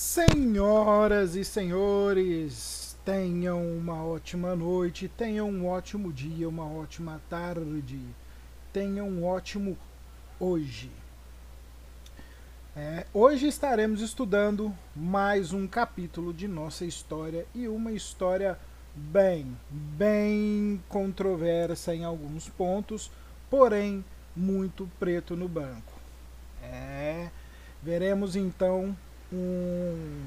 Senhoras e senhores, tenham uma ótima noite, tenham um ótimo dia, uma ótima tarde, tenham um ótimo hoje. É, hoje estaremos estudando mais um capítulo de nossa história e uma história bem, bem controversa em alguns pontos, porém muito preto no banco. É, veremos então um,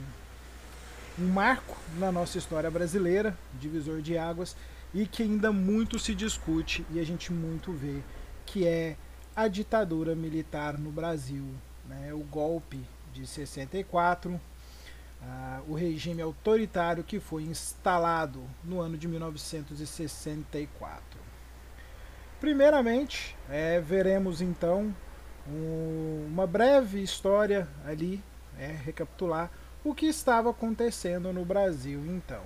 um marco na nossa história brasileira, divisor de águas, e que ainda muito se discute e a gente muito vê, que é a ditadura militar no Brasil, né? o golpe de 64, ah, o regime autoritário que foi instalado no ano de 1964. Primeiramente, é, veremos então um, uma breve história ali é, recapitular o que estava acontecendo no Brasil então.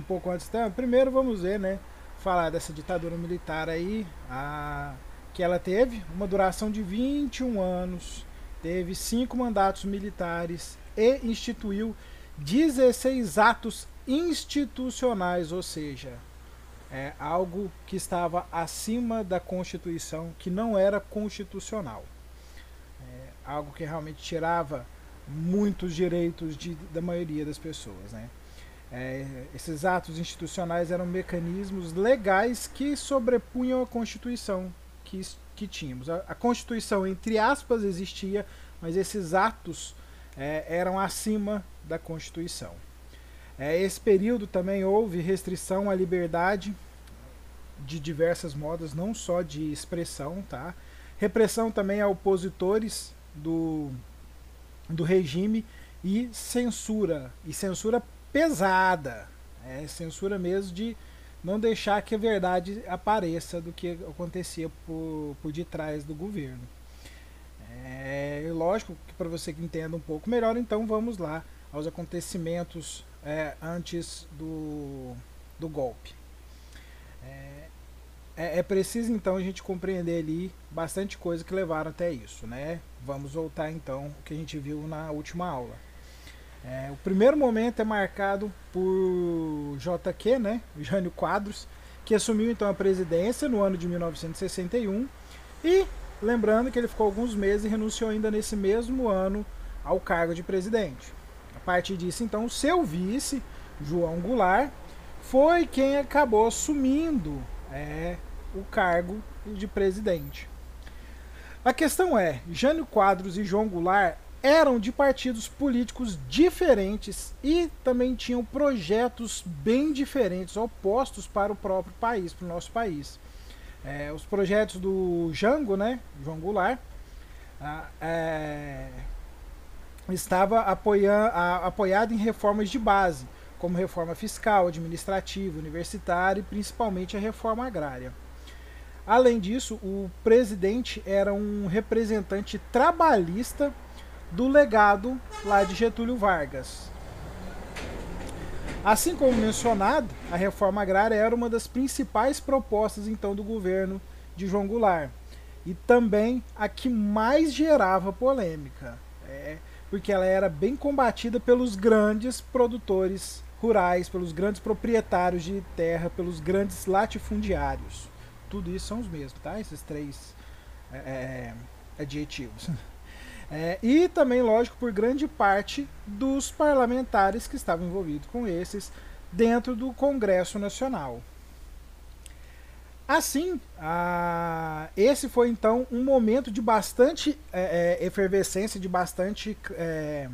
Um pouco antes, então, primeiro vamos ver, né, falar dessa ditadura militar aí, a, que ela teve uma duração de 21 anos, teve cinco mandatos militares e instituiu 16 atos institucionais, ou seja, é algo que estava acima da Constituição, que não era constitucional algo que realmente tirava muitos direitos de, da maioria das pessoas. Né? É, esses atos institucionais eram mecanismos legais que sobrepunham a Constituição que, que tínhamos. A, a Constituição, entre aspas, existia, mas esses atos é, eram acima da Constituição. É, esse período também houve restrição à liberdade de diversas modas, não só de expressão, tá? Repressão também a opositores do, do regime e censura. E censura pesada. É censura mesmo de não deixar que a verdade apareça do que acontecia por, por detrás do governo. É lógico que para você que entenda um pouco melhor, então vamos lá aos acontecimentos é, antes do, do golpe. É, é, é, preciso então a gente compreender ali bastante coisa que levaram até isso, né? Vamos voltar então o que a gente viu na última aula. É, o primeiro momento é marcado por JQ, né? Jânio Quadros, que assumiu então a presidência no ano de 1961 e lembrando que ele ficou alguns meses e renunciou ainda nesse mesmo ano ao cargo de presidente. A partir disso, então, seu vice, João Goulart, foi quem acabou assumindo é, o cargo de presidente. A questão é, Jânio Quadros e João Goulart eram de partidos políticos diferentes e também tinham projetos bem diferentes, opostos para o próprio país, para o nosso país. É, os projetos do Jango, né, João Goulart, é, estava apoiando, a, apoiado em reformas de base, como reforma fiscal, administrativa, universitária e principalmente a reforma agrária. Além disso, o presidente era um representante trabalhista do legado lá de Getúlio Vargas. Assim como mencionado, a reforma agrária era uma das principais propostas então do governo de João Goulart e também a que mais gerava polêmica, é, porque ela era bem combatida pelos grandes produtores rurais, pelos grandes proprietários de terra, pelos grandes latifundiários tudo isso são os mesmos, tá? Esses três é, é, adjetivos. É, e também, lógico, por grande parte dos parlamentares que estavam envolvidos com esses dentro do Congresso Nacional. Assim, a, esse foi então um momento de bastante é, é efervescência, de bastante é,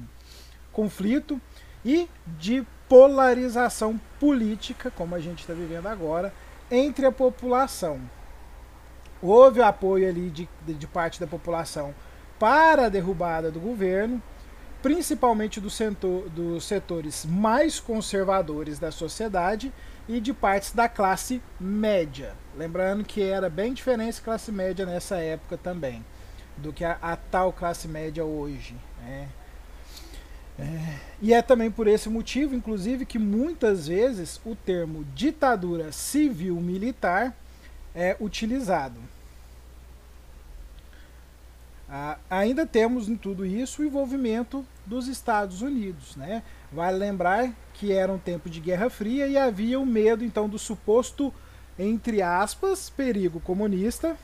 conflito e de polarização política, como a gente está vivendo agora, entre a população. Houve apoio ali de, de parte da população para a derrubada do governo, principalmente do setor, dos setores mais conservadores da sociedade e de partes da classe média. Lembrando que era bem diferente a classe média nessa época também, do que a, a tal classe média hoje. Né? É, e é também por esse motivo, inclusive, que muitas vezes o termo ditadura civil-militar é utilizado. Ah, ainda temos em tudo isso o envolvimento dos Estados Unidos. Né? Vale lembrar que era um tempo de Guerra Fria e havia o medo então do suposto, entre aspas, perigo comunista.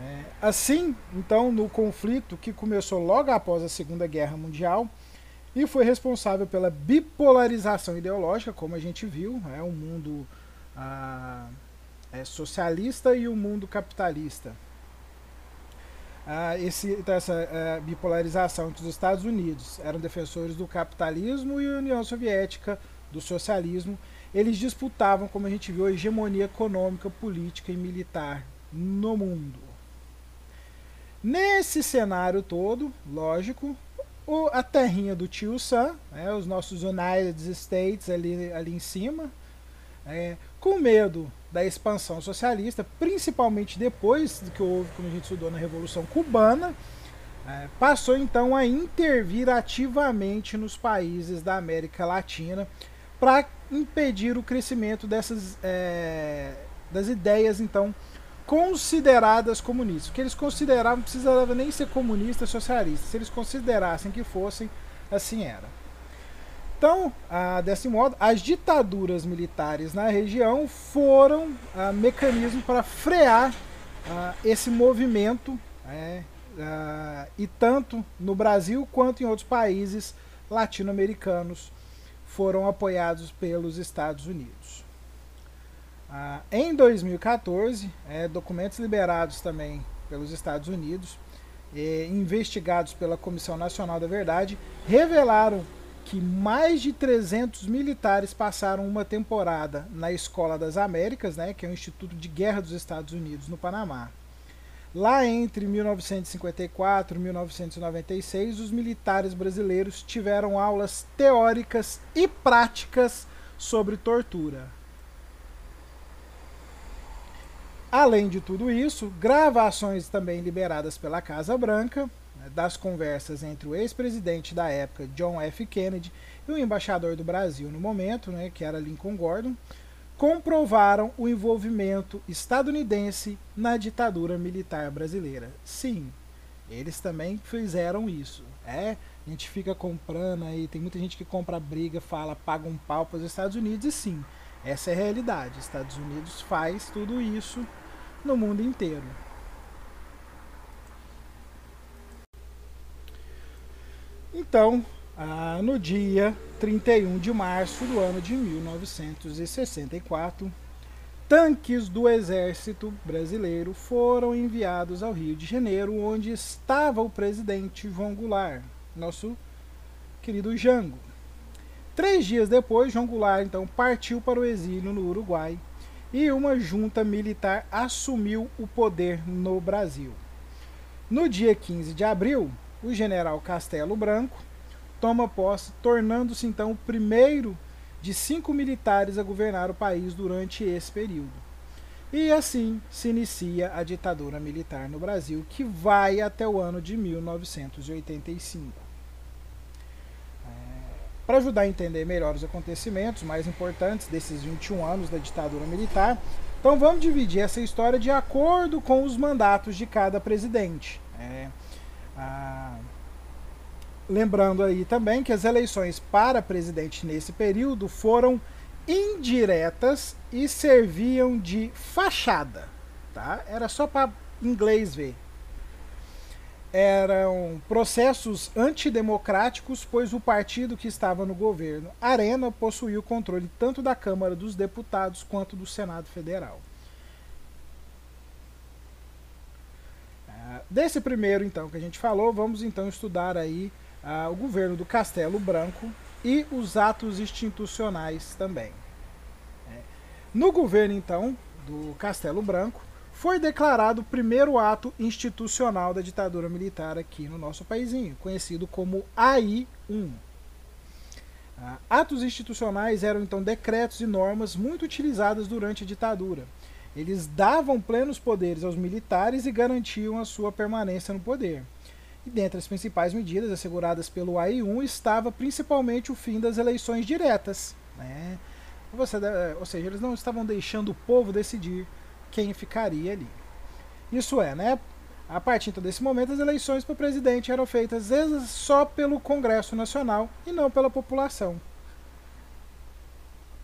É, assim, então, no conflito que começou logo após a Segunda Guerra Mundial e foi responsável pela bipolarização ideológica, como a gente viu, é um mundo ah, é, socialista e o um mundo capitalista ah, esse, então essa ah, bipolarização entre os Estados Unidos eram defensores do capitalismo e a União Soviética do socialismo. Eles disputavam, como a gente viu, a hegemonia econômica, política e militar no mundo. Nesse cenário todo, lógico, o, a terrinha do tio Sam, né, os nossos United States ali, ali em cima, é, com medo da expansão socialista, principalmente depois do que houve, como a gente estudou na Revolução Cubana, é, passou então a intervir ativamente nos países da América Latina para impedir o crescimento dessas é, das ideias então consideradas comunistas. O que eles consideravam não precisava nem ser comunista, socialista. Se eles considerassem que fossem, assim era. Então, ah, desse modo, as ditaduras militares na região foram ah, mecanismos para frear ah, esse movimento, é, ah, e tanto no Brasil quanto em outros países latino-americanos foram apoiados pelos Estados Unidos. Ah, em 2014, é, documentos liberados também pelos Estados Unidos, investigados pela Comissão Nacional da Verdade, revelaram que mais de 300 militares passaram uma temporada na Escola das Américas, né, que é o Instituto de Guerra dos Estados Unidos, no Panamá. Lá entre 1954 e 1996, os militares brasileiros tiveram aulas teóricas e práticas sobre tortura. Além de tudo isso, gravações também liberadas pela Casa Branca né, das conversas entre o ex-presidente da época, John F. Kennedy, e o embaixador do Brasil no momento, né, que era Lincoln Gordon, comprovaram o envolvimento estadunidense na ditadura militar brasileira. Sim, eles também fizeram isso. É, a gente fica comprando aí, tem muita gente que compra briga, fala, paga um pau para os Estados Unidos, e sim, essa é a realidade. Estados Unidos faz tudo isso no mundo inteiro. Então, ah, no dia 31 de março do ano de 1964, tanques do exército brasileiro foram enviados ao Rio de Janeiro, onde estava o presidente João Goulart, nosso querido Jango. Três dias depois, João Goulart então partiu para o exílio no Uruguai e uma junta militar assumiu o poder no Brasil. No dia 15 de abril, o general Castelo Branco toma posse, tornando-se então o primeiro de cinco militares a governar o país durante esse período. E assim se inicia a ditadura militar no Brasil, que vai até o ano de 1985. Para ajudar a entender melhor os acontecimentos mais importantes desses 21 anos da ditadura militar, então vamos dividir essa história de acordo com os mandatos de cada presidente. É, ah, lembrando aí também que as eleições para presidente nesse período foram indiretas e serviam de fachada, tá? Era só para inglês ver. Eram processos antidemocráticos, pois o partido que estava no governo, Arena, possuía o controle tanto da Câmara dos Deputados quanto do Senado Federal. Desse primeiro, então, que a gente falou, vamos então estudar aí uh, o governo do Castelo Branco e os atos institucionais também. É. No governo, então, do Castelo Branco, foi declarado o primeiro ato institucional da ditadura militar aqui no nosso paísinho, conhecido como AI-1. Uh, ah, atos institucionais eram então decretos e normas muito utilizadas durante a ditadura eles davam plenos poderes aos militares e garantiam a sua permanência no poder. E dentre as principais medidas asseguradas pelo AI-1 estava principalmente o fim das eleições diretas. Né? Você, ou seja, eles não estavam deixando o povo decidir quem ficaria ali. Isso é, né? A partir então, desse momento, as eleições para presidente eram feitas só pelo Congresso Nacional e não pela população.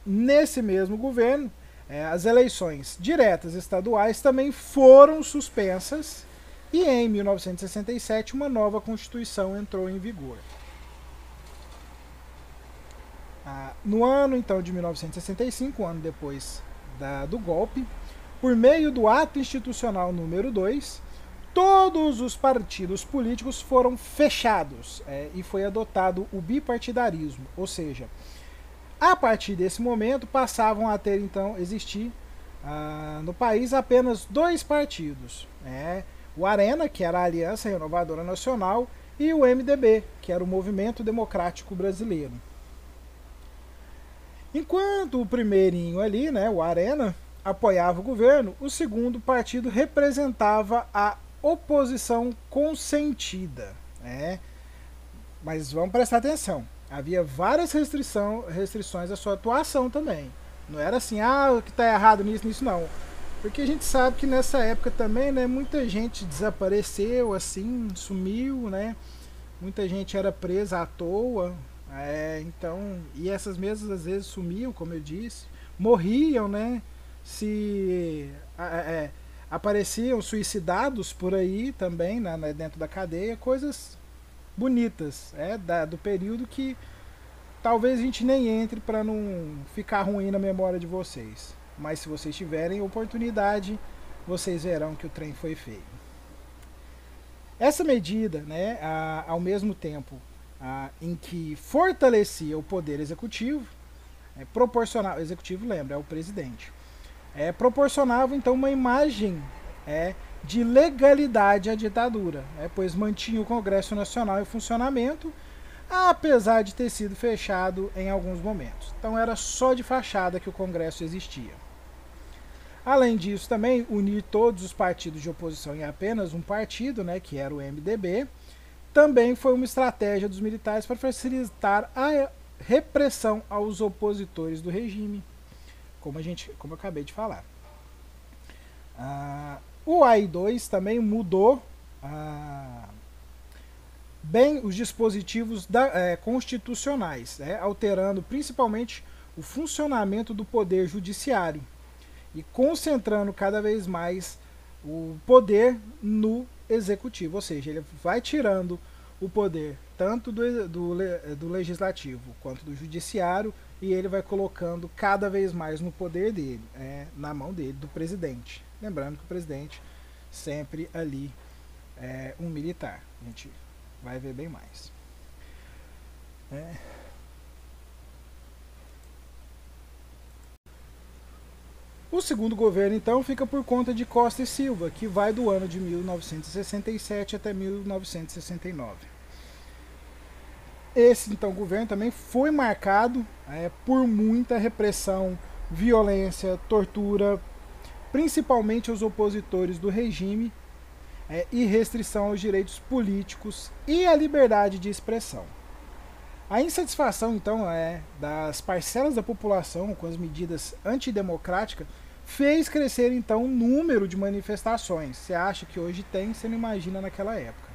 Nesse mesmo governo, é, as eleições diretas estaduais também foram suspensas e em 1967 uma nova Constituição entrou em vigor. Ah, no ano então de 1965, um ano depois da, do golpe, por meio do ato institucional número 2, todos os partidos políticos foram fechados é, e foi adotado o bipartidarismo, ou seja, a partir desse momento passavam a ter então existir ah, no país apenas dois partidos, é, o Arena, que era a Aliança Renovadora Nacional, e o MDB, que era o Movimento Democrático Brasileiro. Enquanto o primeirinho ali, né, o Arena, apoiava o governo, o segundo partido representava a oposição consentida. Né? Mas vamos prestar atenção. Havia várias restrição, restrições à sua atuação também. Não era assim, ah, o que está errado nisso, nisso não. Porque a gente sabe que nessa época também, né, muita gente desapareceu, assim, sumiu, né? Muita gente era presa à toa. É, então, e essas mesmas às vezes sumiam, como eu disse, morriam, né? Se é, apareciam suicidados por aí também, né, né, dentro da cadeia, coisas bonitas, é, da, do período que talvez a gente nem entre para não ficar ruim na memória de vocês. Mas se vocês tiverem oportunidade, vocês verão que o trem foi feio. Essa medida, né, a, ao mesmo tempo a, em que fortalecia o poder executivo, é, proporcional, executivo lembra, é o presidente, é, proporcionava então uma imagem é, de legalidade à ditadura, é, pois mantinha o Congresso Nacional em funcionamento, apesar de ter sido fechado em alguns momentos. Então era só de fachada que o Congresso existia. Além disso, também unir todos os partidos de oposição em apenas um partido, né, que era o MDB, também foi uma estratégia dos militares para facilitar a repressão aos opositores do regime, como a gente, como eu acabei de falar. Ah, o AI-2 também mudou ah, bem os dispositivos da, é, constitucionais, né, alterando principalmente o funcionamento do poder judiciário e concentrando cada vez mais o poder no executivo, ou seja, ele vai tirando o poder tanto do, do, do legislativo quanto do judiciário e ele vai colocando cada vez mais no poder dele, é, na mão dele, do presidente. Lembrando que o presidente sempre ali é um militar. A gente vai ver bem mais. É. O segundo governo, então, fica por conta de Costa e Silva, que vai do ano de 1967 até 1969. Esse, então, governo também foi marcado é, por muita repressão, violência, tortura, principalmente aos opositores do regime, é, e restrição aos direitos políticos e à liberdade de expressão. A insatisfação, então, é, das parcelas da população com as medidas antidemocráticas fez crescer, então, o número de manifestações. Você acha que hoje tem, você não imagina naquela época.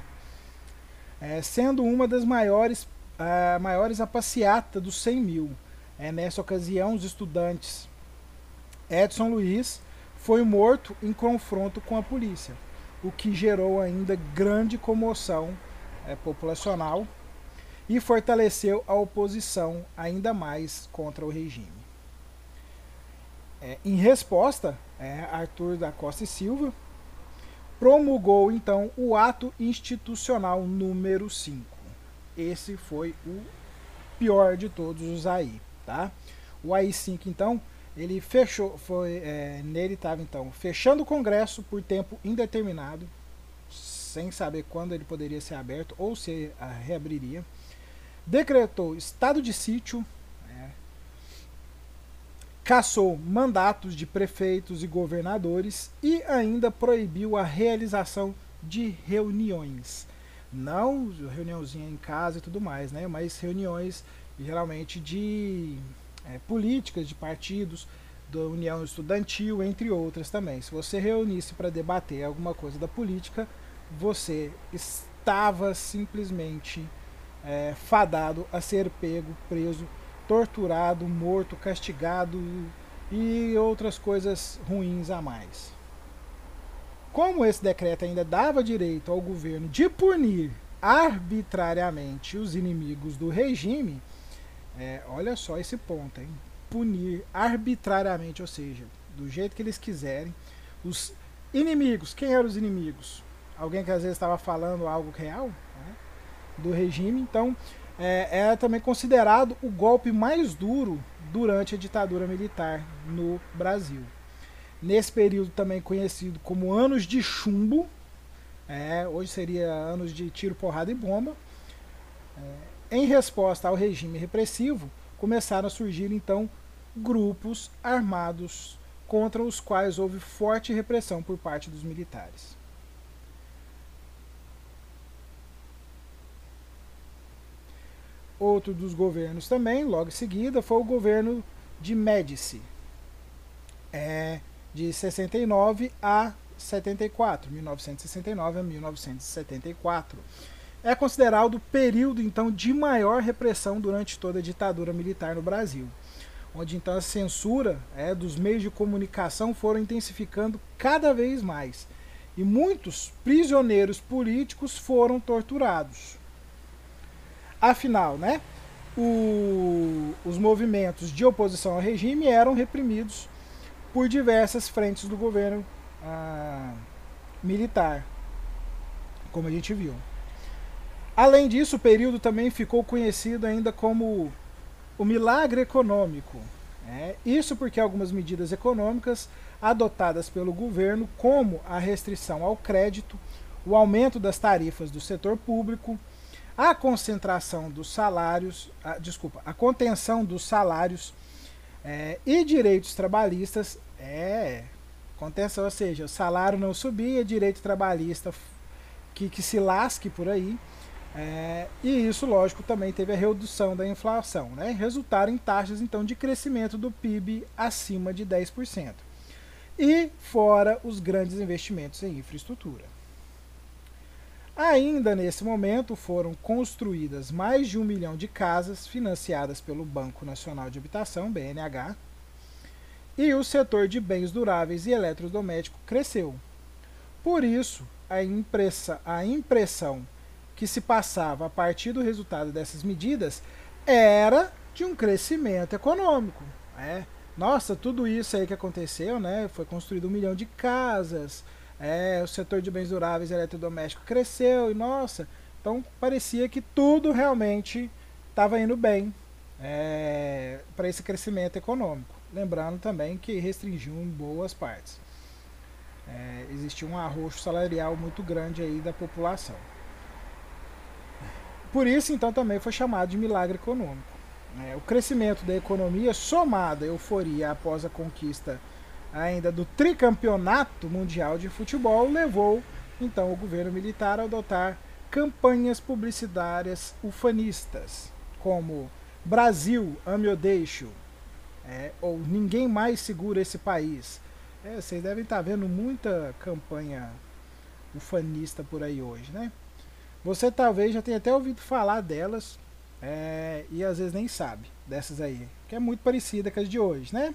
É, sendo uma das maiores, a maiores a passeata dos 100 mil. É, nessa ocasião, os estudantes Edson Luiz foi morto em confronto com a polícia, o que gerou ainda grande comoção é, populacional e fortaleceu a oposição ainda mais contra o regime. É, em resposta, é, Arthur da Costa e Silva promulgou então o ato institucional número 5. Esse foi o pior de todos os AI, tá? O AI-5 então, ele fechou, foi é, nele estava então fechando o Congresso por tempo indeterminado, sem saber quando ele poderia ser aberto ou se reabriria decretou estado de sítio, é, cassou mandatos de prefeitos e governadores e ainda proibiu a realização de reuniões. Não reuniãozinha em casa e tudo mais, né? mas reuniões geralmente de é, políticas, de partidos, da União Estudantil, entre outras também. Se você reunisse para debater alguma coisa da política, você estava simplesmente é, fadado a ser pego, preso, torturado, morto, castigado e outras coisas ruins a mais. Como esse decreto ainda dava direito ao governo de punir arbitrariamente os inimigos do regime, é, olha só esse ponto, hein? Punir arbitrariamente, ou seja, do jeito que eles quiserem, os inimigos. Quem eram os inimigos? Alguém que às vezes estava falando algo real né? do regime. Então, é, era também considerado o golpe mais duro durante a ditadura militar no Brasil. Nesse período também conhecido como anos de chumbo, é, hoje seria anos de tiro, porrada e bomba. É, em resposta ao regime repressivo, começaram a surgir então grupos armados contra os quais houve forte repressão por parte dos militares. Outro dos governos também, logo em seguida, foi o governo de Médici, é, de 69 a 74, 1969 a 1974. É considerado o período então de maior repressão durante toda a ditadura militar no Brasil, onde então a censura é, dos meios de comunicação foram intensificando cada vez mais e muitos prisioneiros políticos foram torturados. Afinal, né, o, os movimentos de oposição ao regime eram reprimidos por diversas frentes do governo ah, militar, como a gente viu. Além disso, o período também ficou conhecido ainda como o milagre econômico. Né? Isso porque algumas medidas econômicas adotadas pelo governo, como a restrição ao crédito, o aumento das tarifas do setor público, a concentração dos salários, a, desculpa, a contenção dos salários é, e direitos trabalhistas é contenção, ou seja, o salário não subia, direito trabalhista que, que se lasque por aí. É, e isso, lógico, também teve a redução da inflação, né? resultaram em taxas então de crescimento do PIB acima de 10%. E fora os grandes investimentos em infraestrutura. Ainda nesse momento foram construídas mais de um milhão de casas financiadas pelo Banco Nacional de Habitação, BNH, e o setor de bens duráveis e eletrodomésticos cresceu. Por isso, a, impressa, a impressão que se passava a partir do resultado dessas medidas era de um crescimento econômico. Né? Nossa, tudo isso aí que aconteceu, né? Foi construído um milhão de casas, é, o setor de bens duráveis e eletrodomésticos cresceu e nossa, então parecia que tudo realmente estava indo bem é, para esse crescimento econômico. Lembrando também que restringiu em boas partes. É, existia um arroxo salarial muito grande aí da população. Por isso, então, também foi chamado de milagre econômico. É, o crescimento da economia, somado à euforia após a conquista ainda do tricampeonato mundial de futebol, levou então o governo militar a adotar campanhas publicitárias ufanistas, como Brasil, ame ou deixo, é, ou Ninguém mais segura esse país. É, vocês devem estar vendo muita campanha ufanista por aí hoje, né? Você talvez já tenha até ouvido falar delas é, e às vezes nem sabe dessas aí, que é muito parecida com as de hoje, né?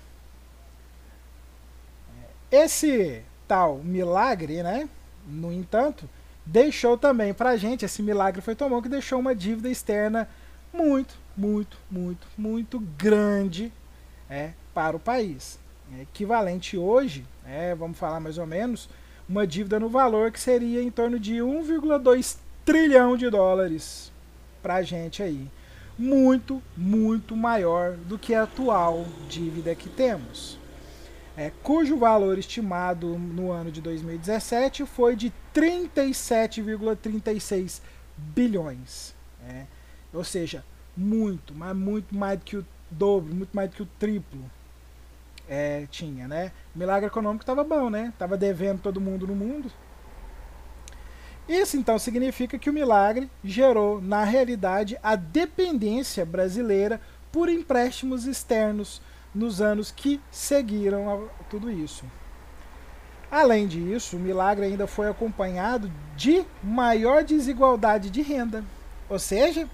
Esse tal milagre, né? No entanto, deixou também pra gente, esse milagre foi tão bom que deixou uma dívida externa muito, muito, muito, muito grande é, para o país. É equivalente hoje, é, vamos falar mais ou menos, uma dívida no valor que seria em torno de 1,2 trilhão de dólares para a gente aí. Muito, muito maior do que a atual dívida que temos é, cujo valor estimado no ano de 2017 foi de 37,36 bilhões. É, ou seja, muito, mas muito mais do que o dobro, muito mais do que o triplo é, tinha, né? O milagre econômico estava bom, né? Tava devendo todo mundo no mundo. Isso então significa que o milagre gerou, na realidade, a dependência brasileira por empréstimos externos nos anos que seguiram tudo isso. Além disso, o milagre ainda foi acompanhado de maior desigualdade de renda. Ou seja,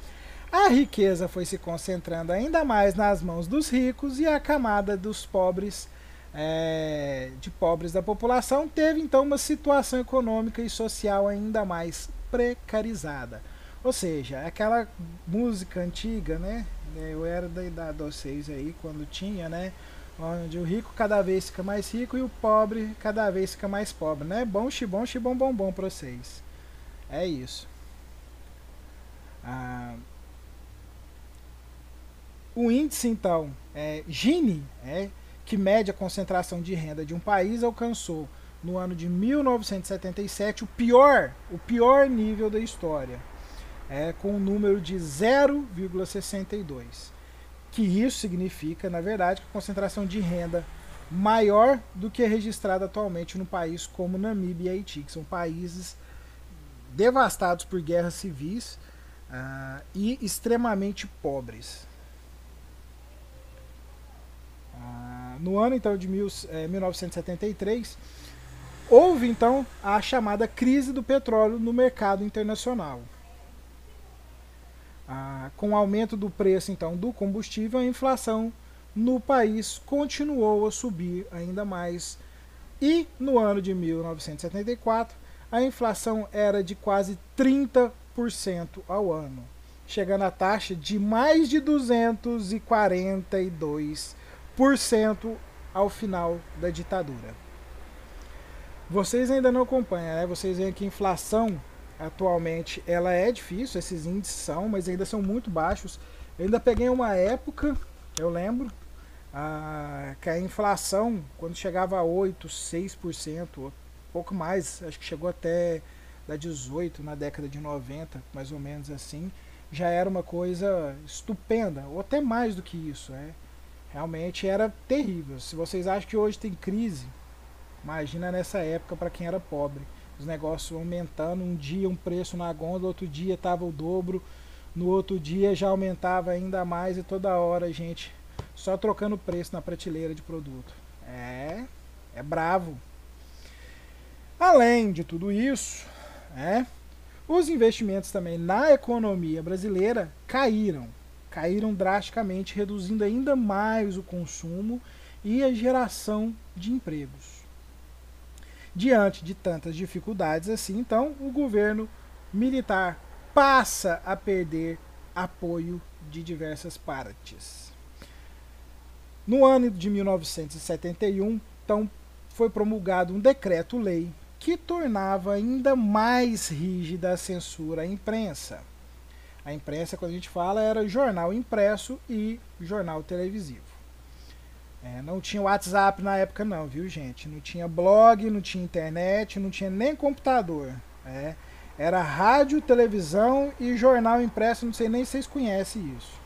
a riqueza foi se concentrando ainda mais nas mãos dos ricos e a camada dos pobres, é, de pobres da população, teve então uma situação econômica e social ainda mais precarizada. Ou seja, aquela música antiga, né? Eu era da idade de vocês aí quando tinha, né? onde o rico cada vez fica mais rico e o pobre cada vez fica mais pobre, né? Bom, xibom, xibom, bom, bom para vocês. É isso. Ah, o índice, então, é, Gini, é, que mede a concentração de renda de um país, alcançou no ano de 1977 o pior, o pior nível da história, é, com um número de 0,62 que isso significa, na verdade, que a concentração de renda maior do que é registrada atualmente no país como Namíbia e Haiti, que são países devastados por guerras civis uh, e extremamente pobres. Uh, no ano então de mil, eh, 1973 houve então a chamada crise do petróleo no mercado internacional. Ah, com o aumento do preço então do combustível, a inflação no país continuou a subir ainda mais. E no ano de 1974, a inflação era de quase 30% ao ano, chegando à taxa de mais de 242% ao final da ditadura. Vocês ainda não acompanham, né? Vocês veem que a inflação atualmente ela é difícil, esses índices são, mas ainda são muito baixos. Eu ainda peguei uma época, eu lembro, a, que a inflação, quando chegava a 8, 6%, pouco mais, acho que chegou até da 18 na década de 90, mais ou menos assim, já era uma coisa estupenda, ou até mais do que isso. É. Realmente era terrível. Se vocês acham que hoje tem crise, imagina nessa época para quem era pobre os negócios aumentando. Um dia um preço na gôndola, outro dia estava o dobro, no outro dia já aumentava ainda mais e toda hora gente só trocando preço na prateleira de produto. É, é bravo. Além de tudo isso, é, os investimentos também na economia brasileira caíram, caíram drasticamente, reduzindo ainda mais o consumo e a geração de empregos. Diante de tantas dificuldades assim, então, o governo militar passa a perder apoio de diversas partes. No ano de 1971, então, foi promulgado um decreto-lei que tornava ainda mais rígida a censura à imprensa. A imprensa, quando a gente fala, era jornal impresso e jornal televisivo. É, não tinha WhatsApp na época não, viu gente? Não tinha blog, não tinha internet, não tinha nem computador. É, era rádio, televisão e jornal impresso, não sei nem se vocês conhecem isso.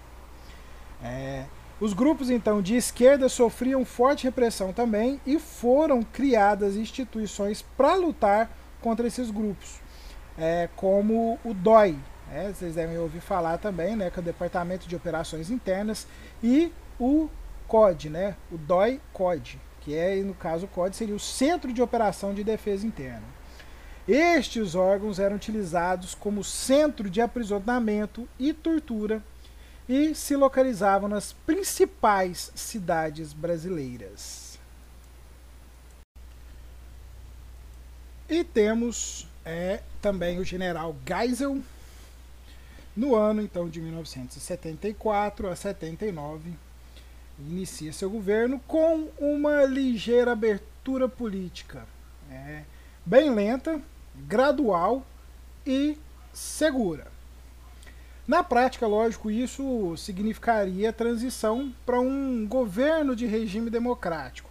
É, os grupos então de esquerda sofriam forte repressão também e foram criadas instituições para lutar contra esses grupos, é, como o DOI, né? vocês devem ouvir falar também, né, que é o Departamento de Operações Internas, e o COD, né? O DOI COD, que é, no caso, o COD seria o Centro de Operação de Defesa Interna. Estes órgãos eram utilizados como centro de aprisionamento e tortura e se localizavam nas principais cidades brasileiras. E temos é, também o general Geisel, no ano então de 1974 a 79, inicia seu governo com uma ligeira abertura política, é, bem lenta, gradual e segura. Na prática, lógico, isso significaria transição para um governo de regime democrático,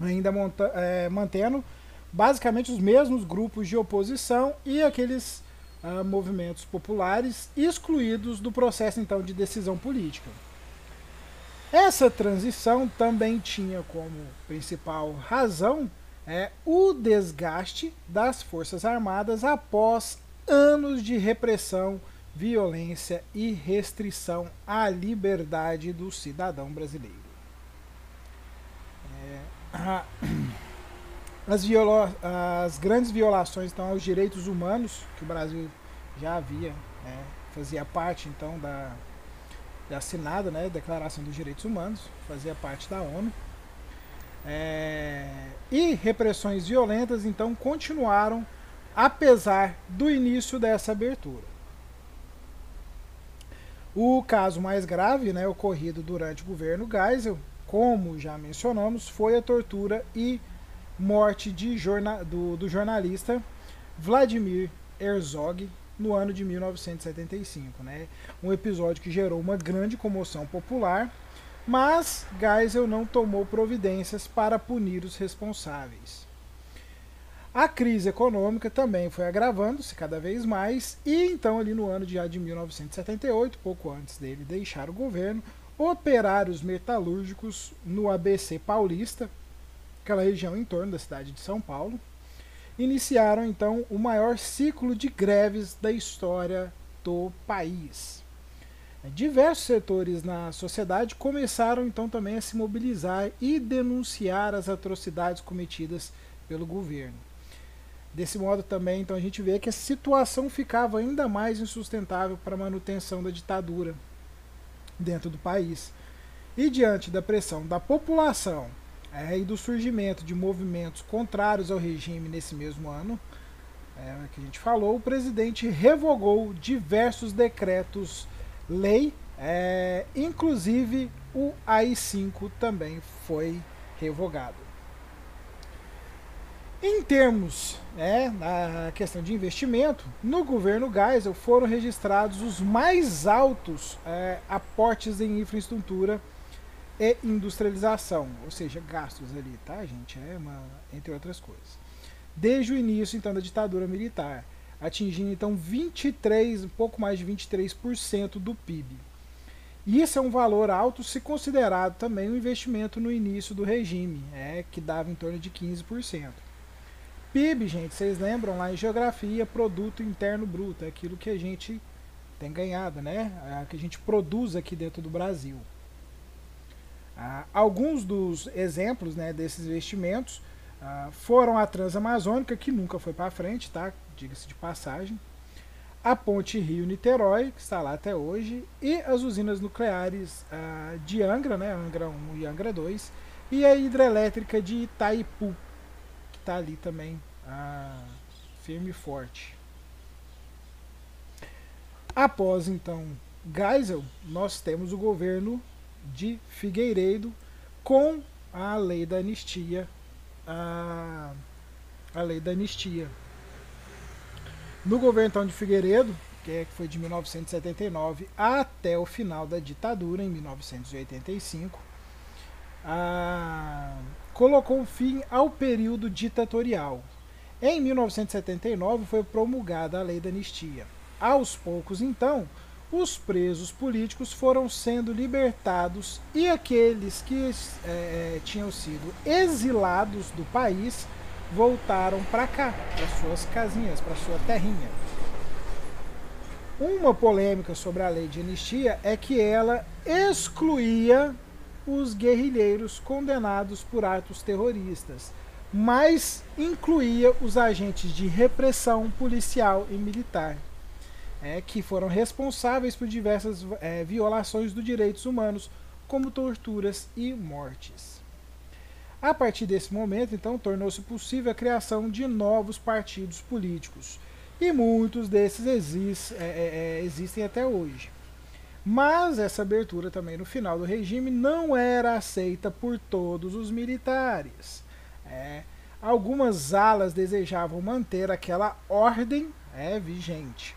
ainda monta, é, mantendo basicamente os mesmos grupos de oposição e aqueles uh, movimentos populares excluídos do processo então de decisão política. Essa transição também tinha como principal razão é, o desgaste das Forças Armadas após anos de repressão, violência e restrição à liberdade do cidadão brasileiro. É, as, viola as grandes violações então, aos direitos humanos, que o Brasil já havia, né, fazia parte então da, da assinada né, Declaração dos Direitos Humanos, fazia parte da ONU. É, e repressões violentas então continuaram apesar do início dessa abertura. O caso mais grave, né, ocorrido durante o governo Geisel, como já mencionamos, foi a tortura e morte jorna do, do jornalista Vladimir Herzog no ano de 1975. Né? Um episódio que gerou uma grande comoção popular, mas Geisel não tomou providências para punir os responsáveis. A crise econômica também foi agravando-se cada vez mais, e então, ali no ano de 1978, pouco antes dele deixar o governo, operários metalúrgicos no ABC paulista, aquela região em torno da cidade de São Paulo, iniciaram então o maior ciclo de greves da história do país. Diversos setores na sociedade começaram então também a se mobilizar e denunciar as atrocidades cometidas pelo governo. Desse modo também, então a gente vê que a situação ficava ainda mais insustentável para a manutenção da ditadura dentro do país. E diante da pressão da população é, e do surgimento de movimentos contrários ao regime nesse mesmo ano, é, que a gente falou, o presidente revogou diversos decretos-lei, é, inclusive o AI-5 também foi revogado. Em termos né, na questão de investimento, no governo Geisel foram registrados os mais altos é, aportes em infraestrutura e industrialização, ou seja, gastos ali, tá, gente? É uma, entre outras coisas. Desde o início, então, da ditadura militar, atingindo, então, 23, um pouco mais de 23% do PIB. E isso é um valor alto se considerado também o um investimento no início do regime, é, que dava em torno de 15%. PIB, gente, vocês lembram lá em geografia, produto interno bruto, é aquilo que a gente tem ganhado, né? É que a gente produz aqui dentro do Brasil. Ah, alguns dos exemplos né, desses investimentos ah, foram a Transamazônica, que nunca foi para frente, tá? Diga-se de passagem. A ponte Rio-Niterói, que está lá até hoje, e as usinas nucleares ah, de Angra, né, Angra 1 e Angra 2, e a hidrelétrica de Itaipu, está ali também ah, firme e forte. Após então Geisel, nós temos o governo de Figueiredo com a lei da anistia, a, a lei da anistia. No governo então de Figueiredo, que é, foi de 1979 até o final da ditadura em 1985, a colocou fim ao período ditatorial. Em 1979 foi promulgada a lei da anistia. Aos poucos, então, os presos políticos foram sendo libertados e aqueles que é, tinham sido exilados do país voltaram para cá, para suas casinhas, para sua terrinha. Uma polêmica sobre a lei de anistia é que ela excluía os guerrilheiros condenados por atos terroristas, mas incluía os agentes de repressão policial e militar, é, que foram responsáveis por diversas é, violações dos direitos humanos, como torturas e mortes. A partir desse momento, então, tornou-se possível a criação de novos partidos políticos, e muitos desses é, é, é existem até hoje. Mas essa abertura também no final do regime não era aceita por todos os militares. É, algumas alas desejavam manter aquela ordem é, vigente,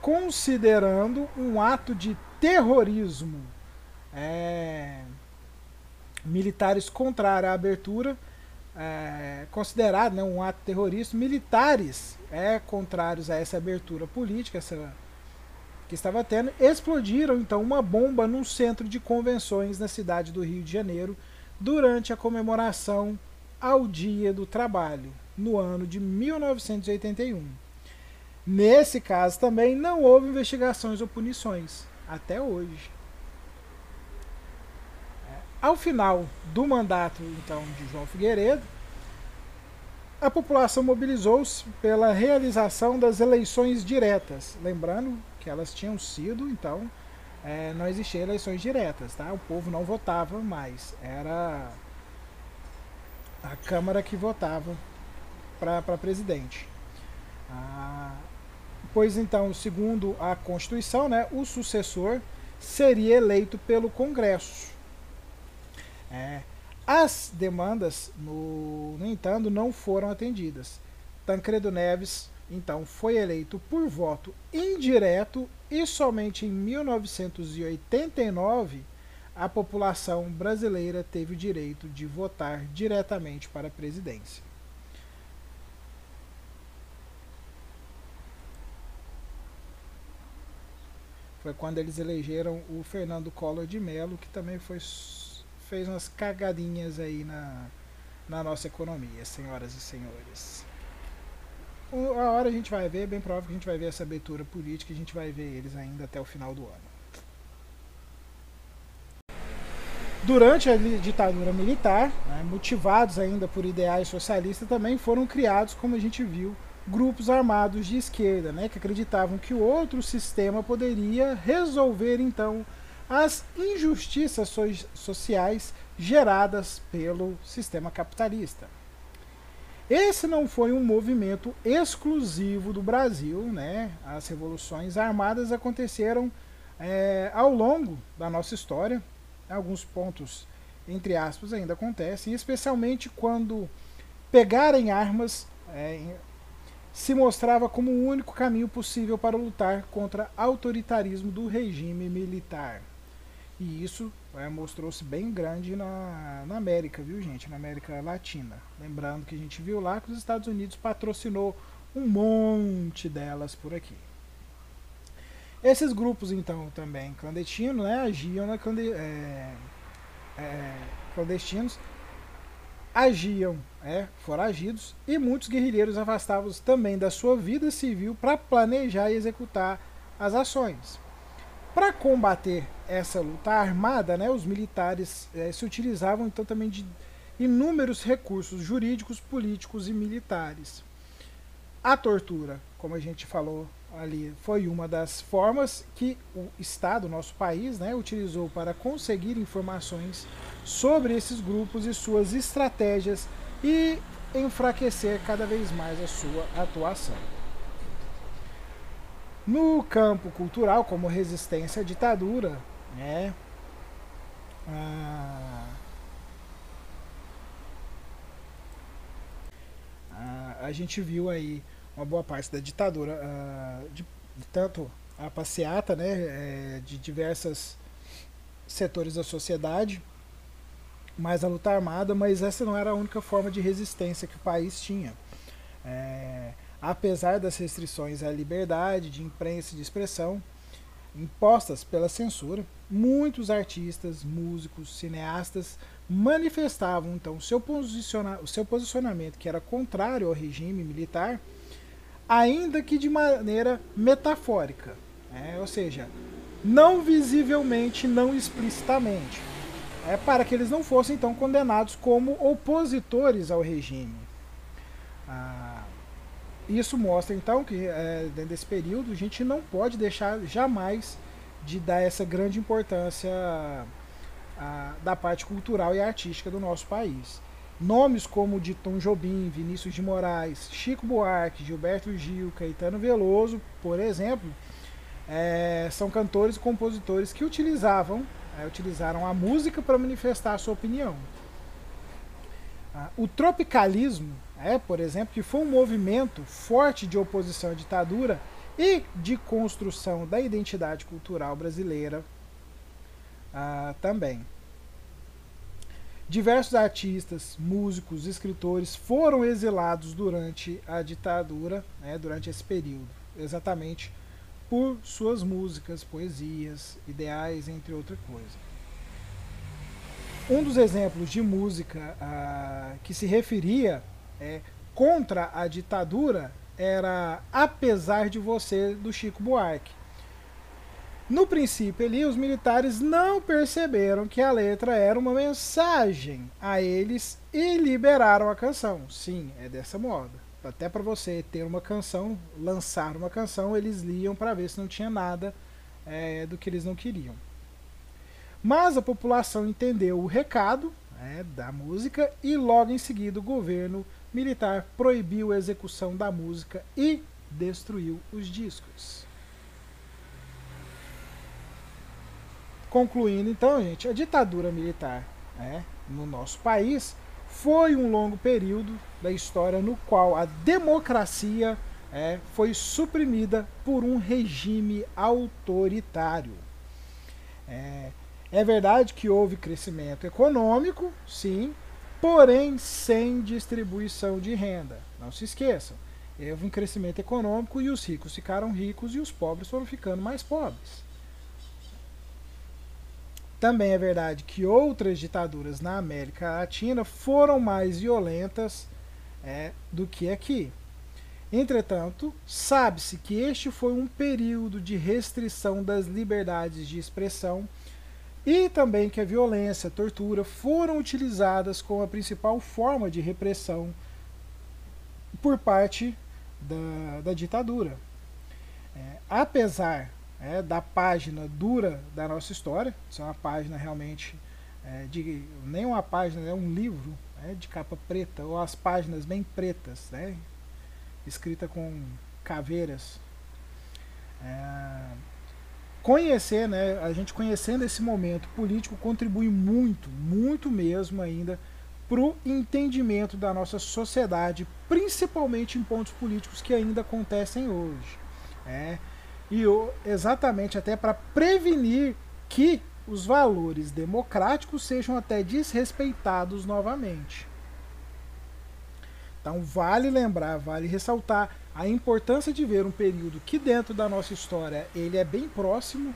considerando um ato de terrorismo. É, militares contrários à abertura, é, considerado né, um ato terrorista, militares é, contrários a essa abertura política, essa que estava tendo, explodiram então uma bomba num centro de convenções na cidade do Rio de Janeiro durante a comemoração ao Dia do Trabalho, no ano de 1981. Nesse caso também não houve investigações ou punições, até hoje. É, ao final do mandato então de João Figueiredo, a população mobilizou-se pela realização das eleições diretas. Lembrando que elas tinham sido, então, é, não existiam eleições diretas, tá? O povo não votava mais. Era a Câmara que votava para presidente. Ah, pois então, segundo a Constituição, né, o sucessor seria eleito pelo Congresso. É, as demandas, no, no entanto, não foram atendidas. Tancredo Neves, então, foi eleito por voto indireto e somente em 1989 a população brasileira teve o direito de votar diretamente para a presidência. Foi quando eles elegeram o Fernando Collor de Mello, que também foi fez umas cagadinhas aí na, na nossa economia, senhoras e senhores. A hora a gente vai ver, bem provável que a gente vai ver essa abertura política, a gente vai ver eles ainda até o final do ano. Durante a ditadura militar, né, motivados ainda por ideais socialistas, também foram criados, como a gente viu, grupos armados de esquerda, né, que acreditavam que o outro sistema poderia resolver então as injustiças so sociais geradas pelo sistema capitalista. Esse não foi um movimento exclusivo do Brasil, né? As revoluções armadas aconteceram é, ao longo da nossa história. Alguns pontos, entre aspas, ainda acontecem, especialmente quando pegar em armas é, se mostrava como o único caminho possível para lutar contra autoritarismo do regime militar. E isso é, mostrou-se bem grande na, na América, viu gente? Na América Latina. Lembrando que a gente viu lá que os Estados Unidos patrocinou um monte delas por aqui. Esses grupos, então, também clandestinos, né, agiam na é, é, clandestinos, agiam é, foragidos e muitos guerrilheiros afastavam também da sua vida civil para planejar e executar as ações. Para combater essa luta armada, né, os militares eh, se utilizavam então também de inúmeros recursos jurídicos, políticos e militares. A tortura, como a gente falou ali, foi uma das formas que o Estado, nosso país, né, utilizou para conseguir informações sobre esses grupos e suas estratégias e enfraquecer cada vez mais a sua atuação. No campo cultural, como resistência à ditadura, né, a, a, a gente viu aí uma boa parte da ditadura, a, de, de, tanto a passeata né, é, de diversos setores da sociedade, mais a luta armada, mas essa não era a única forma de resistência que o país tinha. É, apesar das restrições à liberdade de imprensa e de expressão impostas pela censura, muitos artistas, músicos, cineastas manifestavam então seu posiciona o seu posicionamento que era contrário ao regime militar, ainda que de maneira metafórica, né? ou seja, não visivelmente, não explicitamente, é para que eles não fossem então condenados como opositores ao regime. Ah, isso mostra então que é, dentro desse período a gente não pode deixar jamais de dar essa grande importância a, da parte cultural e artística do nosso país. Nomes como de Tom Jobim, Vinícius de Moraes, Chico Buarque, Gilberto Gil, Caetano Veloso, por exemplo, é, são cantores e compositores que utilizavam, é, utilizaram a música para manifestar a sua opinião. Ah, o tropicalismo é, por exemplo, que foi um movimento forte de oposição à ditadura e de construção da identidade cultural brasileira ah, também. Diversos artistas, músicos, escritores foram exilados durante a ditadura, né, durante esse período, exatamente por suas músicas, poesias, ideais, entre outra coisa. Um dos exemplos de música ah, que se referia é, contra a ditadura era Apesar de Você, do Chico Buarque. No princípio ali, os militares não perceberam que a letra era uma mensagem a eles e liberaram a canção. Sim, é dessa moda. Até para você ter uma canção, lançar uma canção, eles liam para ver se não tinha nada é, do que eles não queriam. Mas a população entendeu o recado é, da música e logo em seguida o governo militar proibiu a execução da música e destruiu os discos. Concluindo então, gente, a ditadura militar né, no nosso país foi um longo período da história no qual a democracia é, foi suprimida por um regime autoritário. É, é verdade que houve crescimento econômico, sim, porém sem distribuição de renda. Não se esqueçam, houve um crescimento econômico e os ricos ficaram ricos e os pobres foram ficando mais pobres. Também é verdade que outras ditaduras na América Latina foram mais violentas é, do que aqui. Entretanto, sabe-se que este foi um período de restrição das liberdades de expressão e também que a violência, a tortura foram utilizadas como a principal forma de repressão por parte da, da ditadura. É, apesar é, da página dura da nossa história. Isso é uma página realmente é, de nem uma página, é um livro é, de capa preta ou as páginas bem pretas, né, escrita com caveiras. É, conhecer, né, a gente conhecendo esse momento político contribui muito, muito mesmo ainda para o entendimento da nossa sociedade, principalmente em pontos políticos que ainda acontecem hoje. É, e exatamente até para prevenir que os valores democráticos sejam até desrespeitados novamente. Então vale lembrar, vale ressaltar a importância de ver um período que dentro da nossa história ele é bem próximo,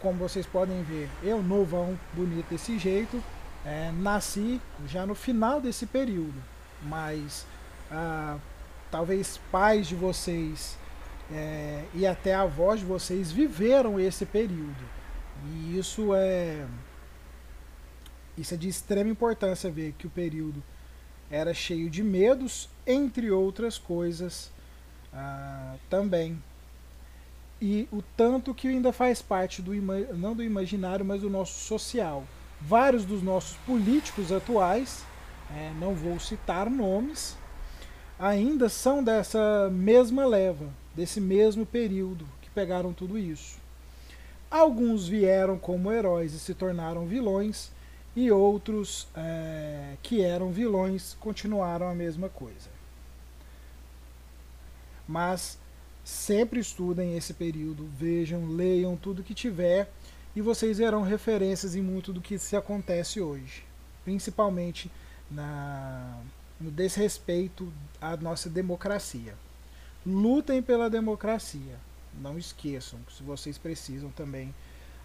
como vocês podem ver, eu novão, bonito desse jeito, é, nasci já no final desse período, mas ah, talvez pais de vocês é, e até avós de vocês viveram esse período. E isso é isso é de extrema importância ver que o período era cheio de medos, entre outras coisas ah, também. E o tanto que ainda faz parte do não do imaginário, mas do nosso social. Vários dos nossos políticos atuais, é, não vou citar nomes, ainda são dessa mesma leva desse mesmo período que pegaram tudo isso. Alguns vieram como heróis e se tornaram vilões, e outros é, que eram vilões continuaram a mesma coisa. Mas sempre estudem esse período, vejam, leiam tudo que tiver e vocês verão referências em muito do que se acontece hoje, principalmente na, no desrespeito à nossa democracia lutem pela democracia. Não esqueçam que se vocês precisam também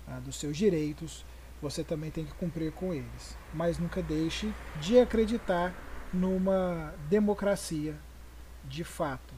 ah, dos seus direitos, você também tem que cumprir com eles. Mas nunca deixe de acreditar numa democracia de fato.